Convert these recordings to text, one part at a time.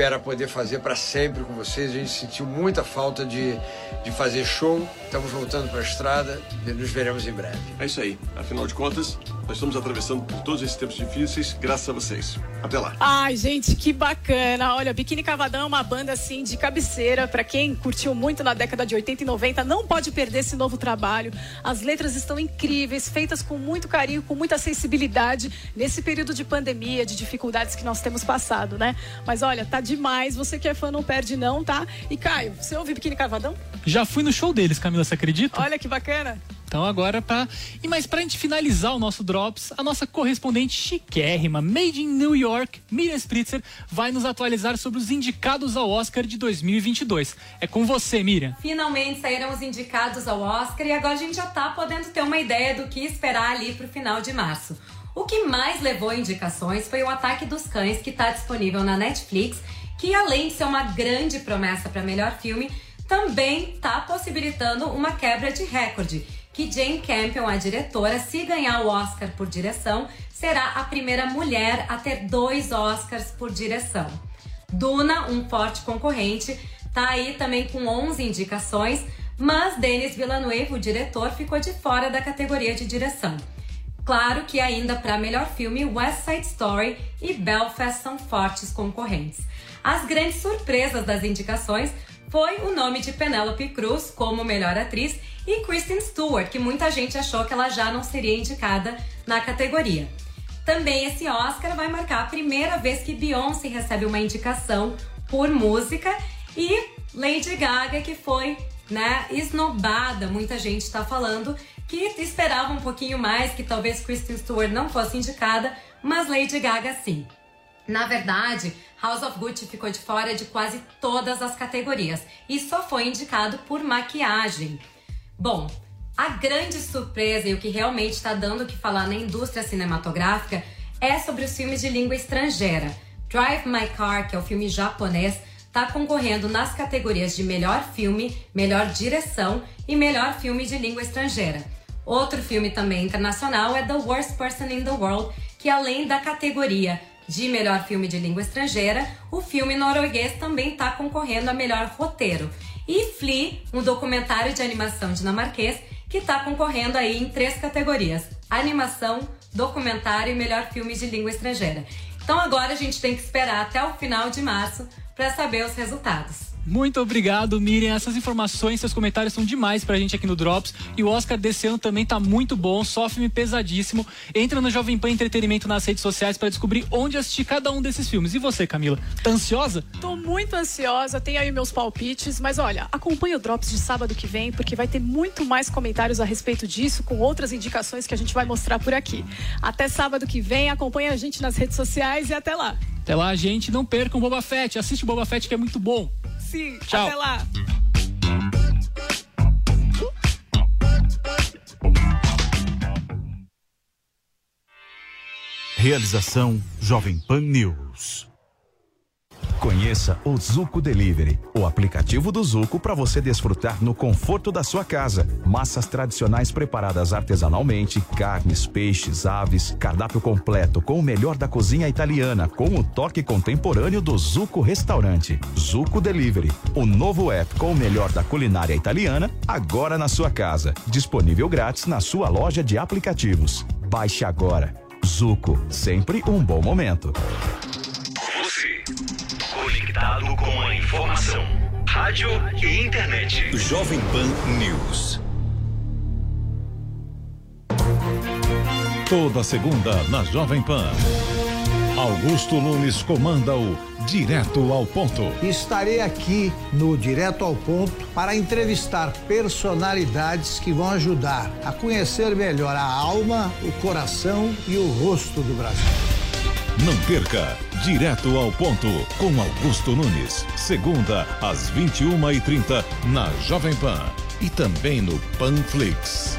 espera poder fazer para sempre com vocês. A gente sentiu muita falta de, de fazer show. Estamos voltando para a estrada e nos veremos em breve. É isso aí. Afinal de contas, nós estamos atravessando por todos esses tempos difíceis, graças a vocês. Até lá. Ai, gente, que bacana. Olha, Biquíni Cavadão é uma banda assim de cabeceira. Para quem curtiu muito na década de 80 e 90, não pode perder esse novo trabalho. As letras estão incríveis, feitas com muito carinho, com muita sensibilidade nesse período de pandemia, de dificuldades que nós temos passado, né? Mas olha, tá demais. Você que é fã não perde não, tá? E Caio, você ouve Biquíni Cavadão? Já fui no show deles, Camila, você acredita? Olha que bacana. Então agora para e mais pra gente finalizar o nosso drops, a nossa correspondente chiquérrima, made in New York, Miriam Spritzer, vai nos atualizar sobre os indicados ao Oscar de 2022. É com você, Miriam. Finalmente saíram os indicados ao Oscar e agora a gente já tá podendo ter uma ideia do que esperar ali pro final de março. O que mais levou indicações foi o Ataque dos Cães, que está disponível na Netflix, que além de ser uma grande promessa para melhor filme, também está possibilitando uma quebra de recorde que Jane Campion, a diretora, se ganhar o Oscar por direção, será a primeira mulher a ter dois Oscars por direção. Duna, um forte concorrente, tá aí também com 11 indicações, mas Denis Villeneuve, o diretor, ficou de fora da categoria de direção. Claro que ainda para melhor filme, West Side Story e Belfast são fortes concorrentes. As grandes surpresas das indicações foi o nome de Penélope Cruz como melhor atriz e Kristen Stewart, que muita gente achou que ela já não seria indicada na categoria. Também esse Oscar vai marcar a primeira vez que Beyoncé recebe uma indicação por música e Lady Gaga, que foi né, esnobada, muita gente está falando, que esperava um pouquinho mais, que talvez Kristen Stewart não fosse indicada, mas Lady Gaga sim. Na verdade, House of Gucci ficou de fora de quase todas as categorias e só foi indicado por maquiagem. Bom, a grande surpresa e o que realmente está dando o que falar na indústria cinematográfica é sobre os filmes de língua estrangeira. Drive My Car, que é o filme japonês, está concorrendo nas categorias de melhor filme, melhor direção e melhor filme de língua estrangeira. Outro filme também internacional é The Worst Person in the World, que além da categoria de melhor filme de língua estrangeira, o filme norueguês também está concorrendo a melhor roteiro e Flea, um documentário de animação dinamarquês que está concorrendo aí em três categorias: animação, documentário e melhor filme de língua estrangeira. Então agora a gente tem que esperar até o final de março para saber os resultados. Muito obrigado, Miriam. Essas informações, seus comentários são demais pra gente aqui no Drops. E o Oscar desse ano também tá muito bom, só filme pesadíssimo. Entra no Jovem Pan Entretenimento nas redes sociais para descobrir onde assistir cada um desses filmes. E você, Camila, tá ansiosa? Tô muito ansiosa, tenho aí meus palpites, mas olha, acompanhe o Drops de sábado que vem, porque vai ter muito mais comentários a respeito disso, com outras indicações que a gente vai mostrar por aqui. Até sábado que vem, acompanhe a gente nas redes sociais e até lá. Até lá, gente. Não percam o Boba Fett. Assiste o Boba Fett que é muito bom. Sim, Tchau. até lá. Realização Jovem Pan News. Conheça o Zuco Delivery, o aplicativo do Zuco para você desfrutar no conforto da sua casa. Massas tradicionais preparadas artesanalmente, carnes, peixes, aves, cardápio completo com o melhor da cozinha italiana, com o toque contemporâneo do Zuco Restaurante. Zuco Delivery, o novo app com o melhor da culinária italiana, agora na sua casa. Disponível grátis na sua loja de aplicativos. Baixe agora. Zuco, sempre um bom momento. Você, conectado com a informação. Rádio e internet. Jovem Pan News. Toda segunda na Jovem Pan. Augusto Nunes comanda o Direto ao Ponto. Estarei aqui no Direto ao Ponto para entrevistar personalidades que vão ajudar a conhecer melhor a alma, o coração e o rosto do Brasil. Não perca Direto ao Ponto com Augusto Nunes. Segunda às 21h30 na Jovem Pan e também no Panflix.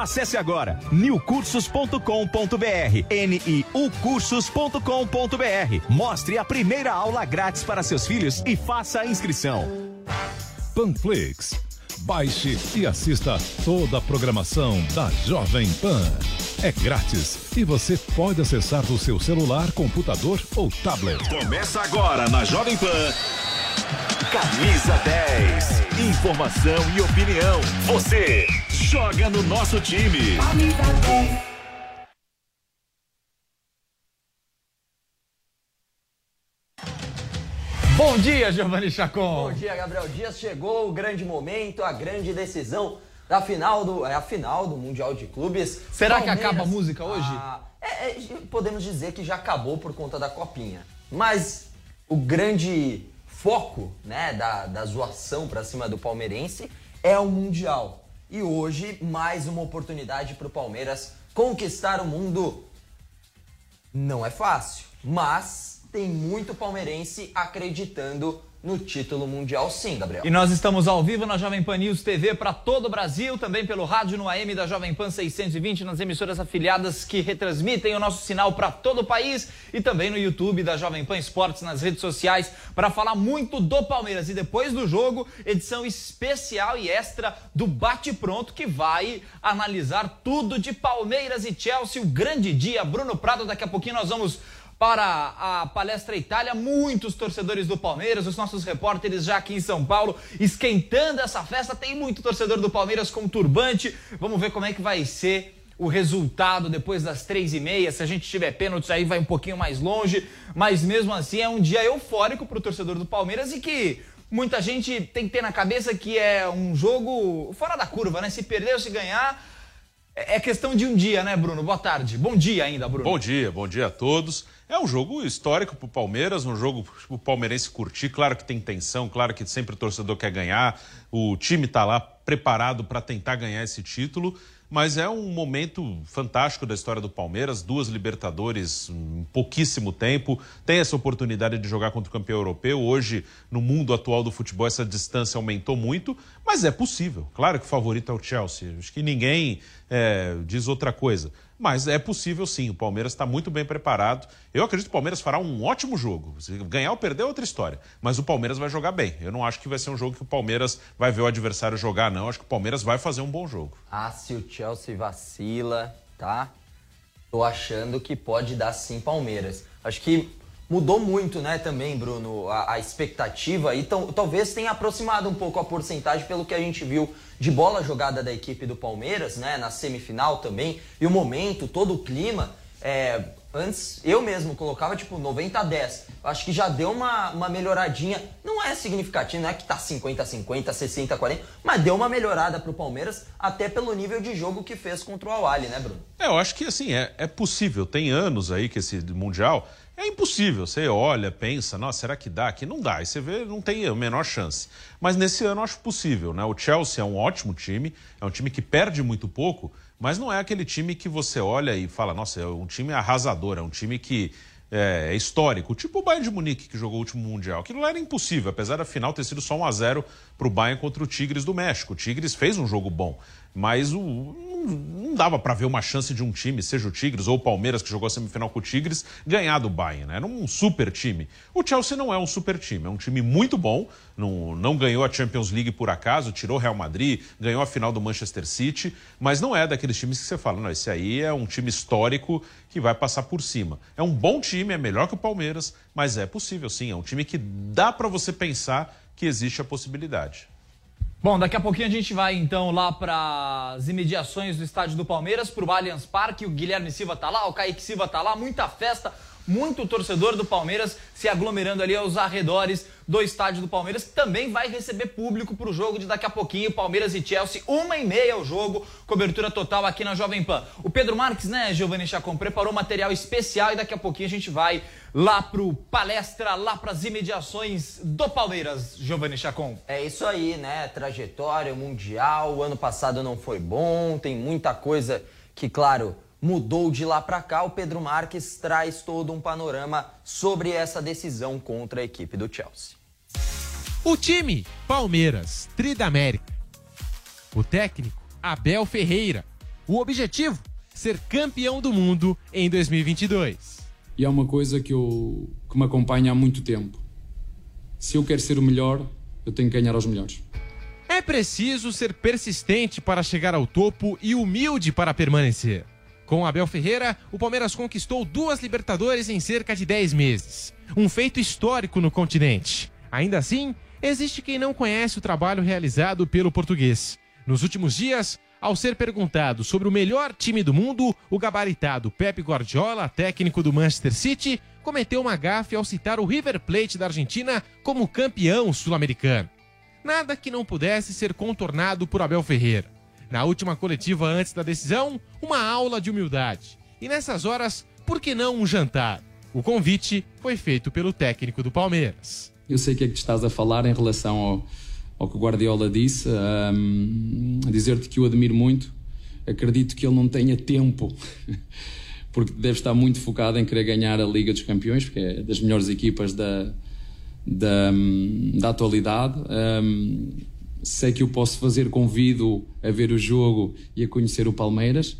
Acesse agora newcursos.com.br, niucursos.com.br. Mostre a primeira aula grátis para seus filhos e faça a inscrição. Panflix. Baixe e assista toda a programação da Jovem Pan. É grátis e você pode acessar do seu celular, computador ou tablet. Começa agora na Jovem Pan. Camisa 10. Informação e opinião. Você joga no nosso time. Bom dia, Giovanni Chacon. Bom dia, Gabriel Dias. Chegou o grande momento, a grande decisão da final do, é a final do Mundial de Clubes. Será Palmeiras, que acaba a música hoje? Ah, é, é, podemos dizer que já acabou por conta da copinha. Mas o grande foco né, da, da zoação para cima do palmeirense é o Mundial. E hoje, mais uma oportunidade para o Palmeiras conquistar o mundo. Não é fácil, mas tem muito palmeirense acreditando no título mundial sim, Gabriel. E nós estamos ao vivo na Jovem Pan News TV para todo o Brasil, também pelo rádio no AM da Jovem Pan 620, nas emissoras afiliadas que retransmitem o nosso sinal para todo o país e também no YouTube da Jovem Pan Esportes, nas redes sociais, para falar muito do Palmeiras. E depois do jogo, edição especial e extra do Bate Pronto, que vai analisar tudo de Palmeiras e Chelsea, o grande dia. Bruno Prado, daqui a pouquinho nós vamos para a Palestra Itália, muitos torcedores do Palmeiras, os nossos repórteres já aqui em São Paulo, esquentando essa festa. Tem muito torcedor do Palmeiras com turbante. Vamos ver como é que vai ser o resultado depois das três e meia. Se a gente tiver pênaltis, aí vai um pouquinho mais longe. Mas mesmo assim, é um dia eufórico para o torcedor do Palmeiras e que muita gente tem que ter na cabeça que é um jogo fora da curva, né? Se perder ou se ganhar, é questão de um dia, né, Bruno? Boa tarde. Bom dia ainda, Bruno. Bom dia, bom dia a todos. É um jogo histórico para o Palmeiras, um jogo para o palmeirense curtir. Claro que tem tensão, claro que sempre o torcedor quer ganhar. O time está lá preparado para tentar ganhar esse título. Mas é um momento fantástico da história do Palmeiras, duas Libertadores em pouquíssimo tempo, tem essa oportunidade de jogar contra o campeão europeu. Hoje, no mundo atual do futebol, essa distância aumentou muito, mas é possível. Claro que o favorito é o Chelsea, acho que ninguém é, diz outra coisa. Mas é possível sim, o Palmeiras está muito bem preparado. Eu acredito que o Palmeiras fará um ótimo jogo. Se ganhar ou perder é outra história. Mas o Palmeiras vai jogar bem. Eu não acho que vai ser um jogo que o Palmeiras vai ver o adversário jogar, não. Acho que o Palmeiras vai fazer um bom jogo. Ah, se o Chelsea vacila, tá? Tô achando que pode dar sim Palmeiras. Acho que mudou muito, né, também, Bruno, a, a expectativa. E talvez tenha aproximado um pouco a porcentagem pelo que a gente viu de bola jogada da equipe do Palmeiras, né, na semifinal também, e o momento, todo o clima, é, antes eu mesmo colocava tipo 90 a 10. Acho que já deu uma, uma melhoradinha. Não é significativo, não é que tá 50 a 50, 60 a 40, mas deu uma melhorada pro Palmeiras, até pelo nível de jogo que fez contra o Awali, né, Bruno? É, eu acho que assim, é, é possível. Tem anos aí que esse Mundial é impossível. Você olha, pensa, nossa, será que dá? Aqui não dá. E você vê, não tem a menor chance. Mas nesse ano eu acho possível, né? O Chelsea é um ótimo time, é um time que perde muito pouco, mas não é aquele time que você olha e fala, nossa, é um time arrasador, é um time que é, é histórico, tipo o Bayern de Munique que jogou o último Mundial. Aquilo era impossível, apesar da final ter sido só 1 a 0 para o Bayern contra o Tigres do México. O Tigres fez um jogo bom, mas o, não dava para ver uma chance de um time, seja o Tigres ou o Palmeiras, que jogou a semifinal com o Tigres, ganhar do Bayern. Né? Era um super time. O Chelsea não é um super time, é um time muito bom. Não, não ganhou a Champions League por acaso, tirou o Real Madrid, ganhou a final do Manchester City, mas não é daqueles times que você fala, não, esse aí é um time histórico que vai passar por cima. É um bom time, é melhor que o Palmeiras, mas é possível sim, é um time que dá para você pensar que existe a possibilidade. Bom, daqui a pouquinho a gente vai então lá para as imediações do estádio do Palmeiras, para o Allianz Parque. O Guilherme Silva tá lá, o Kaique Silva tá lá, muita festa, muito torcedor do Palmeiras se aglomerando ali aos arredores do estádio do Palmeiras, que também vai receber público para o jogo de daqui a pouquinho, Palmeiras e Chelsea, uma e meia o jogo, cobertura total aqui na Jovem Pan. O Pedro Marques, né, Giovanni Chacon, preparou material especial e daqui a pouquinho a gente vai lá pro palestra, lá para as imediações do Palmeiras, Giovanni Chacon. É isso aí, né? Trajetória mundial, o ano passado não foi bom, tem muita coisa que, claro, mudou de lá para cá. O Pedro Marques traz todo um panorama sobre essa decisão contra a equipe do Chelsea. O time, Palmeiras, Tridamérica. O técnico, Abel Ferreira. O objetivo, ser campeão do mundo em 2022. E é uma coisa que, eu, que me acompanha há muito tempo. Se eu quero ser o melhor, eu tenho que ganhar aos melhores. É preciso ser persistente para chegar ao topo e humilde para permanecer. Com Abel Ferreira, o Palmeiras conquistou duas Libertadores em cerca de 10 meses. Um feito histórico no continente. Ainda assim, existe quem não conhece o trabalho realizado pelo português. Nos últimos dias, ao ser perguntado sobre o melhor time do mundo, o gabaritado Pep Guardiola, técnico do Manchester City, cometeu uma gafe ao citar o River Plate da Argentina como campeão sul-americano. Nada que não pudesse ser contornado por Abel Ferreira. Na última coletiva antes da decisão, uma aula de humildade. E nessas horas, por que não um jantar? O convite foi feito pelo técnico do Palmeiras. Eu sei o que é que estás a falar em relação ao, ao que o Guardiola disse, um, dizer-te que o admiro muito. Acredito que ele não tenha tempo, porque deve estar muito focado em querer ganhar a Liga dos Campeões, porque é das melhores equipas da, da, da atualidade. Um, sei que o posso fazer, convido a ver o jogo e a conhecer o Palmeiras.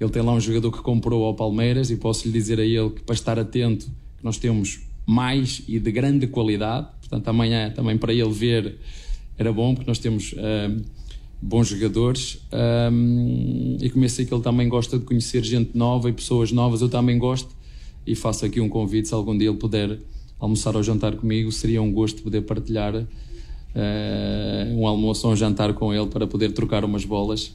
Ele tem lá um jogador que comprou ao Palmeiras e posso lhe dizer a ele que para estar atento que nós temos mais e de grande qualidade. Portanto, amanhã também para ele ver era bom, porque nós temos um, bons jogadores. Um, e comecei que ele também gosta de conhecer gente nova e pessoas novas. Eu também gosto e faço aqui um convite. Se algum dia ele puder almoçar ou jantar comigo, seria um gosto poder partilhar uh, um almoço ou um jantar com ele para poder trocar umas bolas,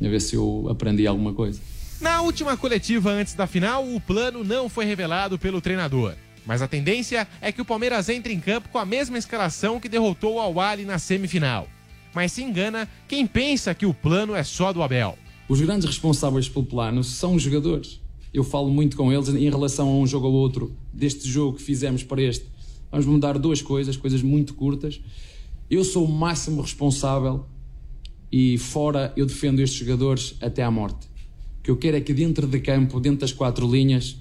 a ver se eu aprendi alguma coisa. Na última coletiva antes da final, o plano não foi revelado pelo treinador. Mas a tendência é que o Palmeiras entre em campo com a mesma escalação que derrotou o Al na semifinal. Mas se engana quem pensa que o plano é só do Abel. Os grandes responsáveis pelo plano são os jogadores. Eu falo muito com eles em relação a um jogo ou outro, deste jogo que fizemos para este. Vamos mudar duas coisas, coisas muito curtas. Eu sou o máximo responsável e fora eu defendo estes jogadores até à morte. O que eu quero é que dentro de campo, dentro das quatro linhas,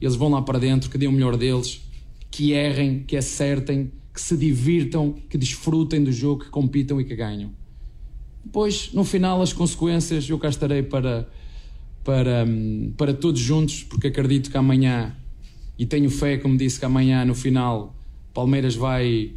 eles vão lá para dentro, que deem o melhor deles, que errem, que acertem, que se divirtam, que desfrutem do jogo, que compitam e que ganham. Depois, no final, as consequências eu cá estarei para, para, para todos juntos, porque acredito que amanhã, e tenho fé, como disse, que amanhã, no final, Palmeiras vai,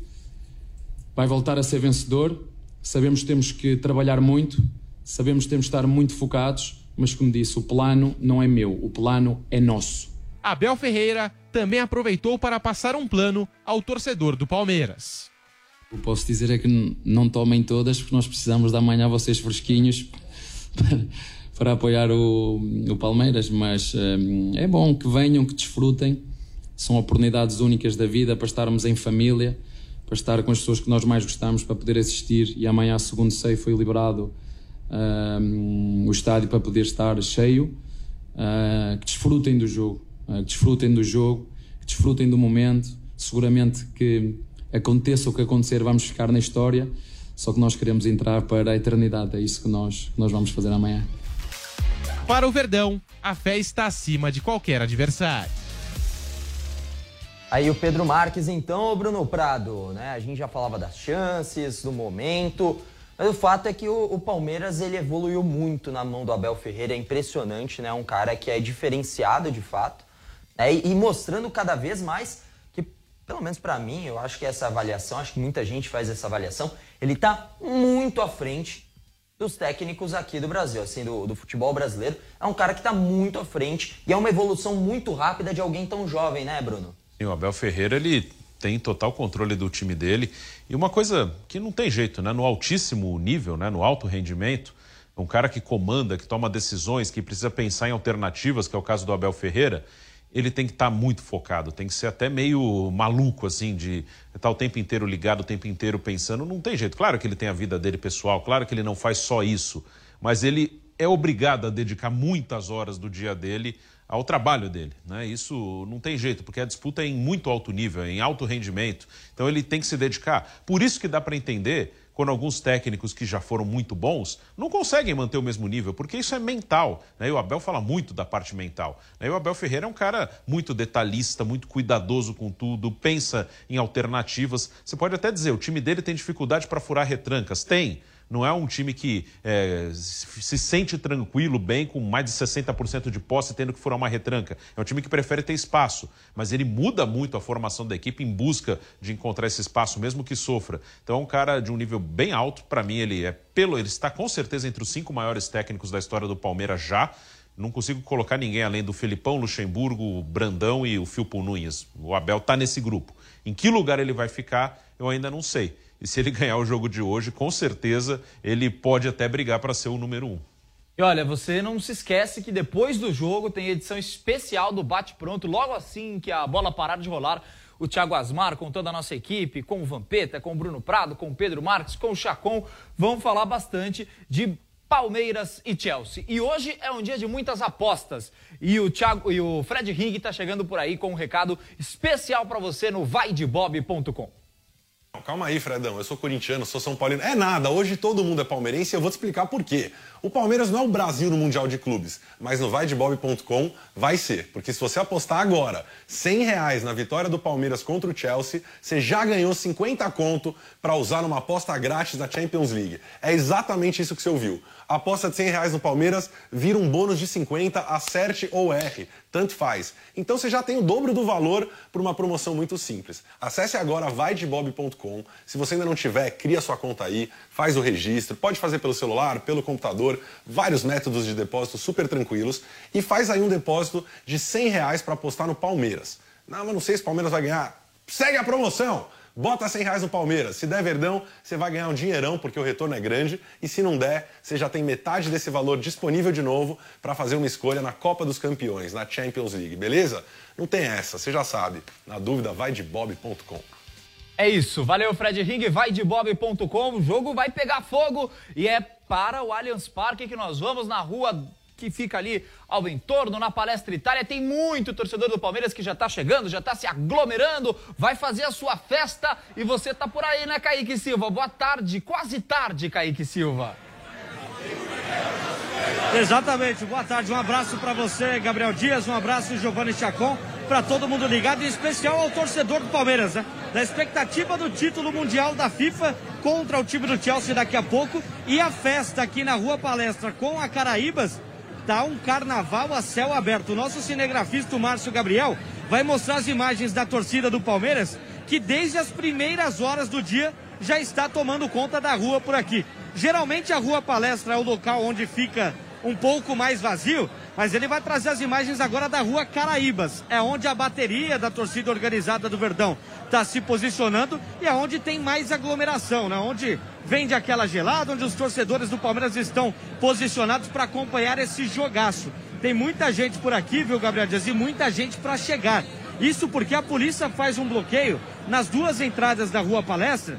vai voltar a ser vencedor. Sabemos que temos que trabalhar muito, sabemos que temos que estar muito focados, mas como disse, o plano não é meu, o plano é nosso. Abel Ferreira também aproveitou para passar um plano ao torcedor do Palmeiras. O que posso dizer é que não tomem todas, porque nós precisamos de amanhã vocês fresquinhos para, para apoiar o, o, Palmeiras. Mas hum, é bom que venham, que desfrutem. São oportunidades únicas da vida para estarmos em família, para estar com as pessoas que nós mais gostamos, para poder assistir. E amanhã, segundo sei, foi liberado o estádio para poder estar cheio. Uh, que desfrutem do jogo que desfrutem do jogo, que desfrutem do momento. Seguramente que aconteça o que acontecer, vamos ficar na história, só que nós queremos entrar para a eternidade. É isso que nós, que nós vamos fazer amanhã. Para o Verdão, a fé está acima de qualquer adversário. Aí o Pedro Marques, então, o Bruno Prado, né? A gente já falava das chances, do momento, mas o fato é que o, o, Palmeiras ele evoluiu muito na mão do Abel Ferreira, é impressionante, né? Um cara que é diferenciado de fato. Né? E, e, mostrando cada vez mais que, pelo menos para mim, eu acho que essa avaliação, acho que muita gente faz essa avaliação, ele está muito à frente dos técnicos aqui do Brasil, assim, do, do futebol brasileiro. É um cara que está muito à frente e é uma evolução muito rápida de alguém tão jovem, né, Bruno? Sim, o Abel Ferreira, ele tem total controle do time dele. E uma coisa que não tem jeito, né? No altíssimo nível, né? no alto rendimento, um cara que comanda, que toma decisões, que precisa pensar em alternativas, que é o caso do Abel Ferreira, ele tem que estar muito focado, tem que ser até meio maluco, assim, de estar o tempo inteiro ligado, o tempo inteiro pensando. Não tem jeito. Claro que ele tem a vida dele pessoal, claro que ele não faz só isso, mas ele é obrigado a dedicar muitas horas do dia dele ao trabalho dele. Né? Isso não tem jeito, porque a disputa é em muito alto nível, é em alto rendimento. Então ele tem que se dedicar. Por isso que dá para entender quando alguns técnicos que já foram muito bons não conseguem manter o mesmo nível, porque isso é mental. Né? E o Abel fala muito da parte mental. Né? E o Abel Ferreira é um cara muito detalhista, muito cuidadoso com tudo, pensa em alternativas. Você pode até dizer, o time dele tem dificuldade para furar retrancas. Tem. Não é um time que é, se sente tranquilo, bem, com mais de 60% de posse, tendo que furar uma retranca. É um time que prefere ter espaço, mas ele muda muito a formação da equipe em busca de encontrar esse espaço, mesmo que sofra. Então é um cara de um nível bem alto. Para mim, ele é pelo. Ele está com certeza entre os cinco maiores técnicos da história do Palmeiras já. Não consigo colocar ninguém além do Felipão, Luxemburgo, Brandão e o Filpo Nunes. O Abel está nesse grupo. Em que lugar ele vai ficar, eu ainda não sei. E se ele ganhar o jogo de hoje, com certeza ele pode até brigar para ser o número um. E olha, você não se esquece que depois do jogo tem edição especial do Bate Pronto, logo assim que a bola parar de rolar. O Thiago Asmar, com toda a nossa equipe, com o Vampeta, com o Bruno Prado, com o Pedro Marques, com o Chacon, vão falar bastante de Palmeiras e Chelsea. E hoje é um dia de muitas apostas. E o Thiago e o Fred Ring está chegando por aí com um recado especial para você no vaidebob.com. Calma aí, Fredão. Eu sou corintiano, sou São Paulino. É nada, hoje todo mundo é palmeirense e eu vou te explicar por quê. O Palmeiras não é o Brasil no Mundial de Clubes, mas no vaidebob.com vai ser. Porque se você apostar agora 100 reais na vitória do Palmeiras contra o Chelsea, você já ganhou 50 conto para usar numa aposta grátis da Champions League. É exatamente isso que você ouviu. Aposta de 100 reais no Palmeiras, vira um bônus de 50, acerte ou erre. Tanto faz. Então você já tem o dobro do valor por uma promoção muito simples. Acesse agora vaidebob.com. Se você ainda não tiver, cria sua conta aí, faz o registro. Pode fazer pelo celular, pelo computador, vários métodos de depósito super tranquilos. E faz aí um depósito de 100 reais para apostar no Palmeiras. Não, mas não sei se o Palmeiras vai ganhar. Segue a promoção! Bota 100 reais no Palmeiras. Se der verdão, você vai ganhar um dinheirão, porque o retorno é grande. E se não der, você já tem metade desse valor disponível de novo para fazer uma escolha na Copa dos Campeões, na Champions League, beleza? Não tem essa, você já sabe. Na dúvida, vai de bob.com. É isso, valeu Fred Ring, vai de bob.com, o jogo vai pegar fogo e é para o Allianz Parque que nós vamos na rua que fica ali ao entorno, na Palestra Itália. Tem muito torcedor do Palmeiras que já está chegando, já está se aglomerando, vai fazer a sua festa e você tá por aí, né, Kaique Silva? Boa tarde, quase tarde, Kaique Silva. Exatamente, boa tarde, um abraço para você, Gabriel Dias, um abraço, Giovanni Chacon, para todo mundo ligado, em especial ao torcedor do Palmeiras, né? Da expectativa do título mundial da FIFA contra o time do Chelsea daqui a pouco e a festa aqui na Rua Palestra com a Caraíbas tá um carnaval a céu aberto. O nosso cinegrafista, Márcio Gabriel, vai mostrar as imagens da torcida do Palmeiras, que desde as primeiras horas do dia já está tomando conta da rua por aqui. Geralmente a Rua Palestra é o local onde fica um pouco mais vazio, mas ele vai trazer as imagens agora da Rua Caraíbas. É onde a bateria da torcida organizada do Verdão está se posicionando e é onde tem mais aglomeração, né? Onde vende aquela gelada, onde os torcedores do Palmeiras estão posicionados para acompanhar esse jogaço. Tem muita gente por aqui, viu, Gabriel Dias, e muita gente para chegar. Isso porque a polícia faz um bloqueio nas duas entradas da Rua Palestra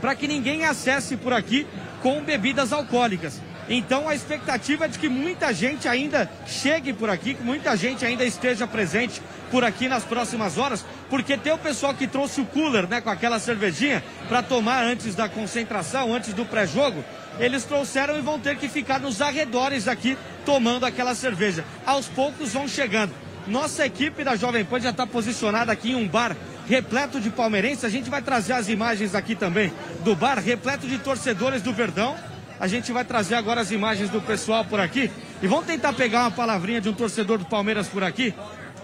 para que ninguém acesse por aqui com bebidas alcoólicas. Então a expectativa é de que muita gente ainda chegue por aqui, que muita gente ainda esteja presente por aqui nas próximas horas, porque tem o pessoal que trouxe o cooler, né, com aquela cervejinha para tomar antes da concentração, antes do pré-jogo. Eles trouxeram e vão ter que ficar nos arredores aqui tomando aquela cerveja. Aos poucos vão chegando. Nossa equipe da Jovem Pan já está posicionada aqui em um bar repleto de palmeirenses. A gente vai trazer as imagens aqui também do bar repleto de torcedores do Verdão. A gente vai trazer agora as imagens do pessoal por aqui. E vamos tentar pegar uma palavrinha de um torcedor do Palmeiras por aqui.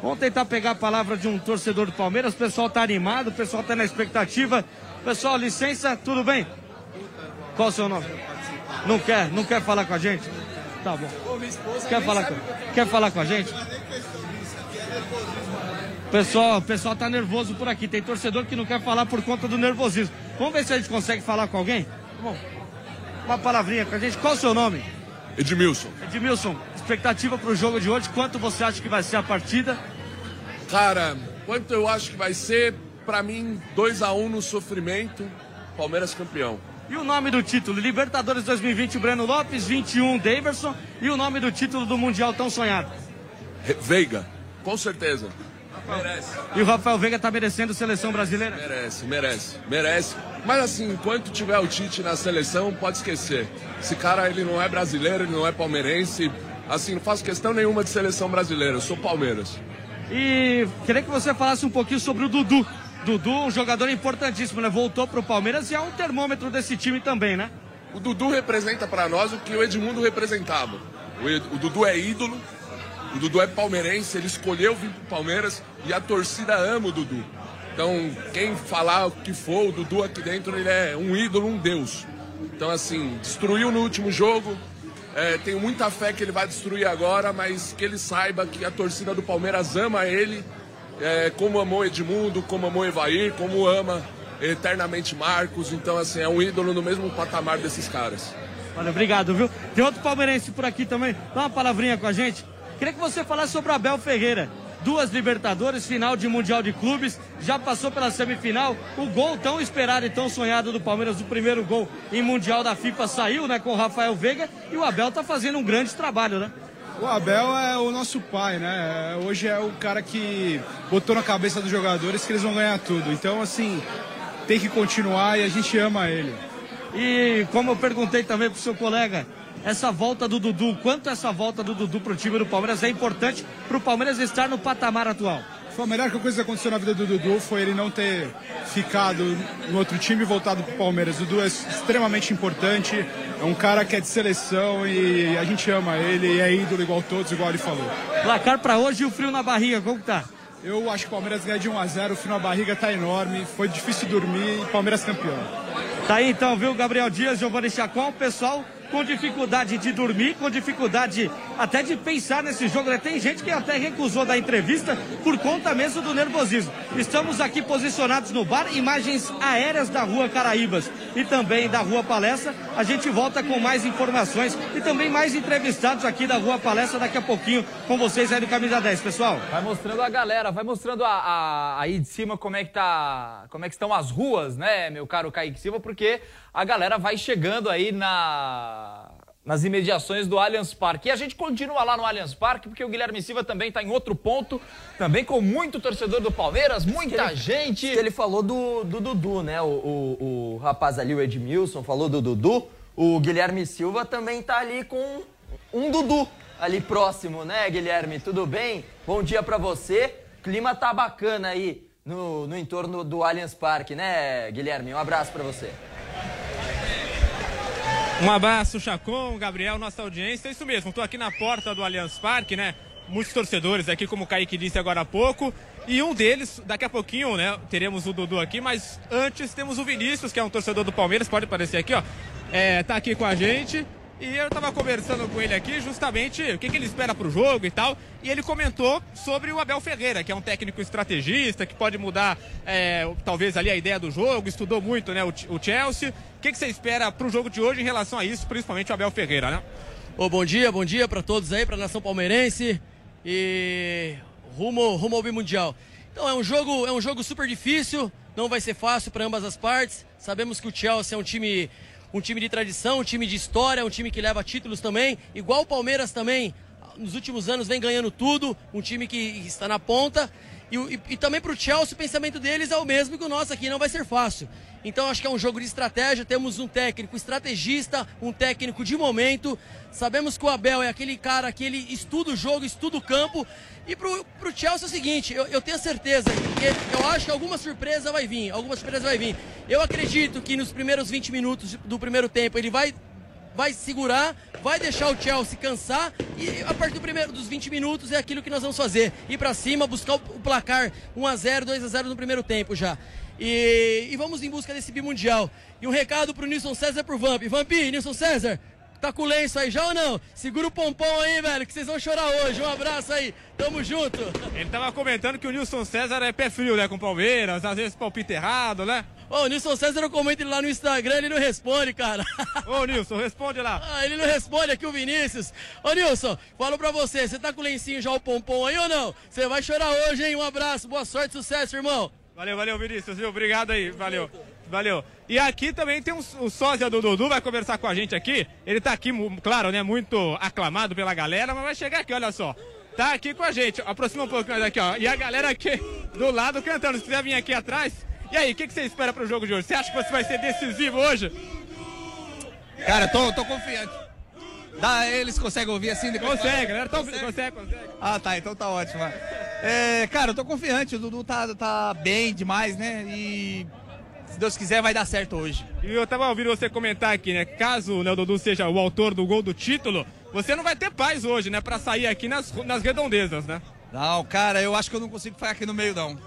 Vamos tentar pegar a palavra de um torcedor do Palmeiras. O pessoal está animado, o pessoal está na expectativa. Pessoal, licença, tudo bem? Qual o seu nome? Não quer, não quer falar com a gente? Tá bom. Quer falar com, quer falar com a gente? Pessoal, o pessoal tá nervoso por aqui. Tem torcedor que não quer falar por conta do nervosismo. Vamos ver se a gente consegue falar com alguém? Bom, uma palavrinha com a gente. Qual o seu nome? Edmilson. Edmilson, expectativa para o jogo de hoje. Quanto você acha que vai ser a partida? Cara, quanto eu acho que vai ser, pra mim, 2 a 1 no sofrimento, Palmeiras campeão. E o nome do título? Libertadores 2020, Breno Lopes, 21, Daverson. E o nome do título do Mundial tão sonhado? Re- Veiga, com certeza. Merece. E o Rafael Veiga tá merecendo seleção brasileira? Merece, merece, merece. Mas assim, enquanto tiver o Tite na seleção, pode esquecer. Esse cara, ele não é brasileiro, ele não é palmeirense. Assim, não faço questão nenhuma de seleção brasileira, eu sou Palmeiras. E queria que você falasse um pouquinho sobre o Dudu. Dudu, um jogador importantíssimo, né? Voltou pro Palmeiras e é um termômetro desse time também, né? O Dudu representa pra nós o que o Edmundo representava. O Dudu é ídolo, o Dudu é palmeirense, ele escolheu vir pro Palmeiras e a torcida ama o Dudu. Então, quem falar o que for, o Dudu aqui dentro, ele é um ídolo, um deus. Então, assim, destruiu no último jogo. É, tenho muita fé que ele vai destruir agora, mas que ele saiba que a torcida do Palmeiras ama ele, é, como amou Edmundo, como amou Evair, como ama eternamente Marcos. Então, assim, é um ídolo no mesmo patamar desses caras. Olha, obrigado, viu? Tem outro palmeirense por aqui também. Dá uma palavrinha com a gente. Queria que você falasse sobre o Abel Ferreira. Duas Libertadores, final de Mundial de Clubes, já passou pela semifinal. O gol tão esperado e tão sonhado do Palmeiras, o primeiro gol em Mundial da FIFA, saiu, né, com o Rafael Veiga. E o Abel tá fazendo um grande trabalho, né? O Abel é o nosso pai, né? Hoje é o cara que botou na cabeça dos jogadores que eles vão ganhar tudo. Então, assim, tem que continuar e a gente ama ele. E como eu perguntei também pro seu colega, essa volta do Dudu, quanto essa volta do Dudu pro time do Palmeiras é importante pro Palmeiras estar no patamar atual? Foi a melhor coisa que aconteceu na vida do Dudu foi ele não ter ficado no outro time e voltado pro Palmeiras. O Dudu é extremamente importante, é um cara que é de seleção e a gente ama ele e é ídolo igual todos, igual ele falou. Placar pra hoje e o frio na barriga, como que tá? Eu acho que o Palmeiras ganha de 1 a 0 o frio na barriga tá enorme, foi difícil dormir e Palmeiras campeão. Tá aí então, viu, Gabriel Dias, Giovanni Chacon, o pessoal com dificuldade de dormir, com dificuldade até de pensar nesse jogo, né? Tem gente que até recusou da entrevista por conta mesmo do nervosismo. Estamos aqui posicionados no bar, imagens aéreas da Rua Caraíbas e também da Rua Palestra. A gente volta com mais informações e também mais entrevistados aqui da Rua Palestra daqui a pouquinho com vocês aí do Camisa 10, pessoal. Vai mostrando a galera, vai mostrando a, a- aí de cima como é que tá, como é que estão as ruas, né, meu caro Kaique Silva, porque a galera vai chegando aí na nas imediações do Allianz Parque. E a gente continua lá no Allianz Parque, porque o Guilherme Silva também está em outro ponto, também com muito torcedor do Palmeiras, muita ele- gente. Ele falou do, do Dudu, né? O, o, o rapaz ali, o Edmilson, falou do Dudu. O Guilherme Silva também tá ali com um Dudu ali próximo, né, Guilherme? Tudo bem? Bom dia pra você. Clima tá bacana aí no, no entorno do Allianz Parque, né, Guilherme? Um abraço pra você. Um abraço, Chacon, Gabriel, nossa audiência. É isso mesmo, estou aqui na porta do Allianz Parque, né? Muitos torcedores aqui, como o Kaique disse agora há pouco. E um deles, daqui a pouquinho, né? Teremos o Dudu aqui, mas antes temos o Vinícius, que é um torcedor do Palmeiras, pode aparecer aqui, ó. É, tá aqui com a gente. E eu tava conversando com ele aqui justamente o que, que ele espera pro jogo e tal. E ele comentou sobre o Abel Ferreira, que é um técnico estrategista, que pode mudar é, talvez ali a ideia do jogo, estudou muito né, o, o Chelsea. O que, que você espera pro jogo de hoje em relação a isso, principalmente o Abel Ferreira, né? Ô, bom dia, bom dia para todos aí, para a nação palmeirense e rumo, rumo ao bimundial. Então é um jogo, é um jogo super difícil, não vai ser fácil para ambas as partes. Sabemos que o Chelsea é um time, um time de tradição, um time de história, um time que leva títulos também, igual o Palmeiras também. Nos últimos anos vem ganhando tudo, um time que está na ponta. E, o- e, e também para o Chelsea o pensamento deles é o mesmo que o nosso aqui, não vai ser fácil. Então acho que é um jogo de estratégia. Temos um técnico estrategista, um técnico de momento. Sabemos que o Abel é aquele cara que ele estuda o jogo, estuda o campo. E pro, pro Chelsea é o seguinte, eu, eu tenho certeza que eu acho que alguma surpresa vai vir, alguma surpresa vai vir. Eu acredito que nos primeiros 20 minutos do primeiro tempo ele vai vai segurar, vai deixar o Chelsea cansar e a partir do primeiro dos 20 minutos é aquilo que nós vamos fazer, ir pra cima, buscar o, placar 1 a 0, 2 a 0 no primeiro tempo já. E, e vamos em busca desse bimundial. E um recado pro Nilson César pro Vamp. Vamp, Nilson César, tá com o lenço aí já ou não? Segura o pompom aí, velho, que vocês vão chorar hoje. Um abraço aí, tamo junto. Ele tava comentando que o Nilson César é pé frio, né? Com Palmeiras, às vezes palpita errado, né? Ô, o Nilson César, eu comento ele lá no Instagram, ele não responde, cara. Ô, Nilson, responde lá. Ah, ele não responde aqui, o Vinícius. Ô, Nilson, falo pra você, você tá com o lencinho já o pompom aí ou não? Você vai chorar hoje, hein? Um abraço, boa sorte, sucesso, irmão. Valeu, valeu, Vinícius, viu? Obrigado aí, valeu. Valeu. E aqui também tem um, o sósia do Dudu, vai conversar com a gente aqui. Ele tá aqui, claro, né, muito aclamado pela galera, mas vai chegar aqui, olha só. Tá aqui com a gente, aproxima um pouco mais aqui, ó. E a galera aqui do lado cantando, se quiser vir aqui atrás. E aí, o que, que você espera pro jogo de hoje? Você acha que você vai ser decisivo hoje? Cara, tô, tô confiante. Dá, eles conseguem ouvir assim? depois- Consegue, galera, tá ouvindo? consegue, consegue. Ah, tá, então tá ótimo. É, cara, eu tô confiante, o Dudu tá, tá bem demais, né? E se Deus quiser vai dar certo hoje. E eu tava ouvindo você comentar aqui, né? Caso né, o Dudu seja o autor do gol do título, você não vai ter paz hoje, né? Pra sair aqui nas, nas redondezas, né? Não, cara, eu acho que eu não consigo ficar aqui no meio, não.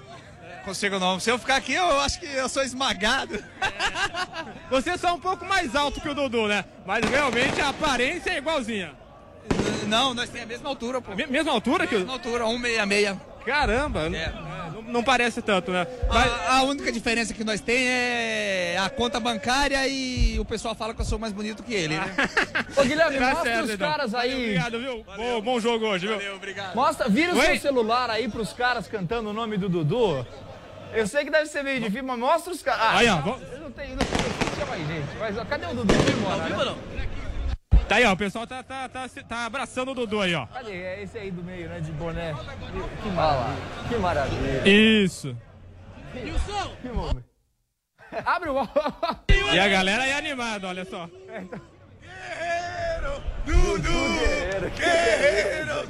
Consigo não. Se eu ficar aqui, eu acho que eu sou esmagado. Você é só um pouco mais alto que o Dudu, né? Mas realmente a aparência é igualzinha. Não, nós temos a mesma altura, pô. mesma altura que o. Mesma altura, 166. Caramba, É. não, não parece tanto, né? A, a única diferença que nós tem é a conta bancária e o pessoal fala que eu sou mais bonito que ele, né? Ô, Guilherme, Tá mostra certo, os então. caras aí. Obrigado, viu? Bom, bom jogo hoje, viu? Valeu, obrigado. Mostra, vira o seu celular aí pros caras cantando o nome do Dudu. Eu sei que deve ser meio difícil, mas mostra os caras. Ah, Aí, ó, não, eu não tenho, não tenho, chama aí, gente. Mas ó, cadê o Dudu? Foi embora, né? Tá aí, ó, o pessoal tá, tá, tá, tá abraçando o Dudu aí, ó. Cadê? É esse aí do meio, né? De boné. Que maravilha. Que maravilha. Isso. Que momento. Abre o. E a galera aí animada, olha só. Dudu! Guerreiro!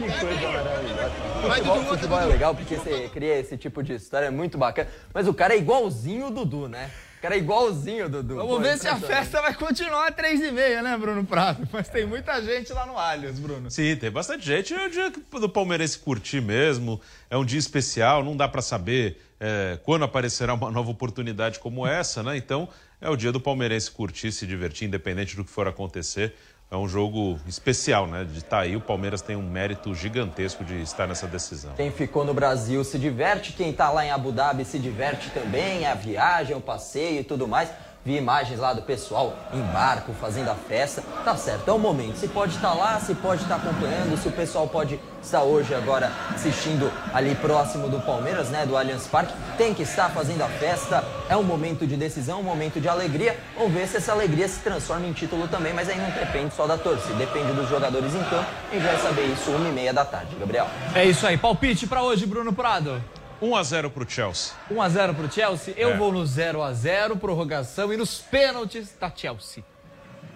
Que coisa maravilhosa. Futebol, futebol é legal porque você cria esse tipo de história, é muito bacana. Mas o cara é igualzinho o Dudu, né? O cara é igualzinho o Dudu. Vamos Pô, ver se a impressionante. festa vai continuar às três e meia, né, Bruno Prado? Mas tem muita gente lá no Allianz, Bruno. Sim, tem bastante gente. É o dia do palmeirense curtir mesmo. É um dia especial, não dá para saber é, quando aparecerá uma nova oportunidade como essa, né? Então, é o dia do palmeirense curtir, se divertir, independente do que for acontecer. É um jogo especial, né? De estar aí, o Palmeiras tem um mérito gigantesco de estar nessa decisão. Quem ficou no Brasil se diverte, quem tá lá em Abu Dhabi se diverte também, a viagem, o passeio e tudo mais. Vi imagens lá do pessoal em barco fazendo a festa. Tá certo, é o momento. Se pode estar lá, se pode estar acompanhando, se o pessoal pode estar hoje agora assistindo ali próximo do Palmeiras, né, do Allianz Parque, tem que estar fazendo a festa. É um momento de decisão, um momento de alegria. Vamos ver se essa alegria se transforma em título também, mas aí não depende só da torcida, depende dos jogadores em campo. A gente vai saber isso uma e meia da tarde, Gabriel. É isso aí. Palpite pra hoje, Bruno Prado. 1 a 0 pro Chelsea. 1x0 pro Chelsea. Eu É. vou no 0x0, prorrogação e nos pênaltis tá Chelsea.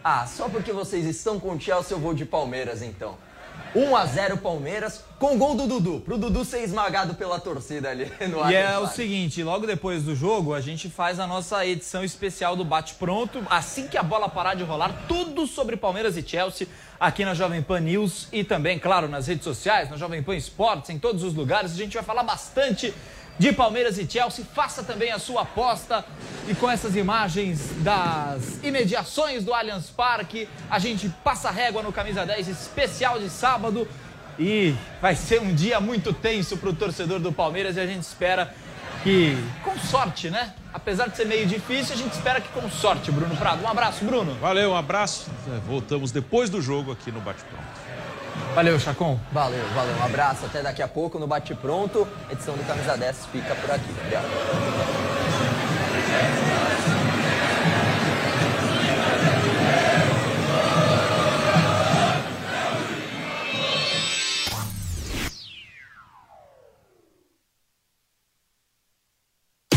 Ah, só porque vocês estão com o Chelsea eu vou de Palmeiras então. 1x0 Palmeiras com gol do Dudu. Pro Dudu ser esmagado pela torcida ali no E é o seguinte, logo depois do jogo, a gente faz a nossa edição especial do Bate Pronto. Assim que a bola parar de rolar, tudo sobre Palmeiras e Chelsea aqui na Jovem Pan News e também, claro, nas redes sociais, na Jovem Pan Esportes, em todos os lugares. A gente vai falar bastante de Palmeiras e Chelsea. Faça também a sua aposta. E com essas imagens das imediações do Allianz Parque, a gente passa régua no Camisa 10 especial de sábado. E vai ser um dia muito tenso para o torcedor do Palmeiras e a gente espera que, com sorte, né? Apesar de ser meio difícil, a gente espera que com sorte, Bruno Prado. Um abraço, Bruno. Valeu, um abraço. É, Voltamos depois do jogo aqui no Bate Pronto. Valeu, Chacon. Valeu, valeu. Um abraço. Até daqui a pouco no Bate Pronto. Edição do Camisa 10 fica por aqui, Gabriel.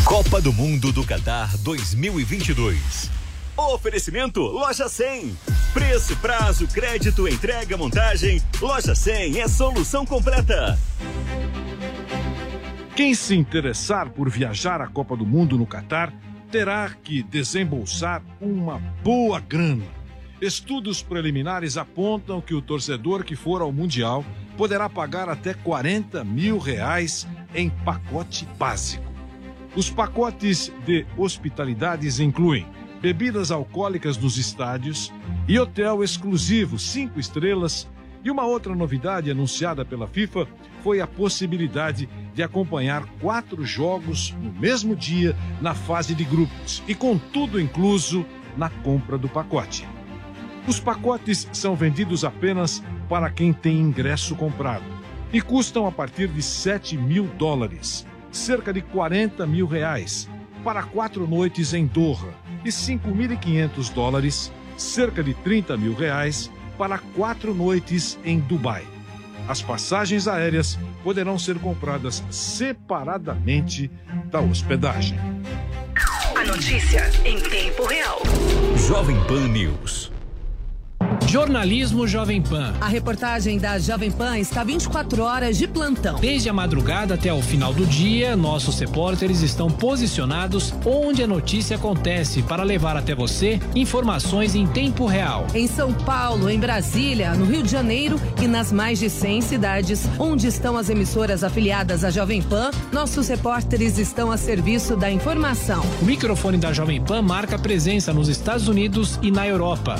Copa do Mundo do Catar 2022. Oferecimento Loja 100. Preço, prazo, crédito, entrega, montagem. Loja 100 é solução completa. Quem se interessar por viajar à Copa do Mundo no Catar terá que desembolsar uma boa grana. Estudos preliminares apontam que o torcedor que for ao Mundial poderá pagar até 40 mil reais em pacote básico. Os pacotes de hospitalidades incluem bebidas alcoólicas nos estádios e hotel exclusivo cinco estrelas E uma outra novidade anunciada pela FIFA foi a possibilidade de acompanhar quatro jogos no mesmo dia na fase de grupos e com tudo incluso na compra do pacote. Os pacotes são vendidos apenas para quem tem ingresso comprado e custam a partir de 7 mil dólares, cerca de 40 mil reais, para quatro noites em Doha e 5.500 dólares, cerca de 30 mil reais, para quatro noites em Dubai. As passagens aéreas poderão ser compradas separadamente da hospedagem. A notícia em tempo real. Jovem Pan News. Jornalismo Jovem Pan. A reportagem da Jovem Pan está 24 horas de plantão. Desde a madrugada até o final do dia, nossos repórteres estão posicionados onde a notícia acontece para levar até você informações em tempo real. Em São Paulo, em Brasília, no Rio de Janeiro e nas mais de 100 cidades onde estão as emissoras afiliadas à Jovem Pan, nossos repórteres estão a serviço da informação. O microfone da Jovem Pan marca presença nos Estados Unidos e na Europa.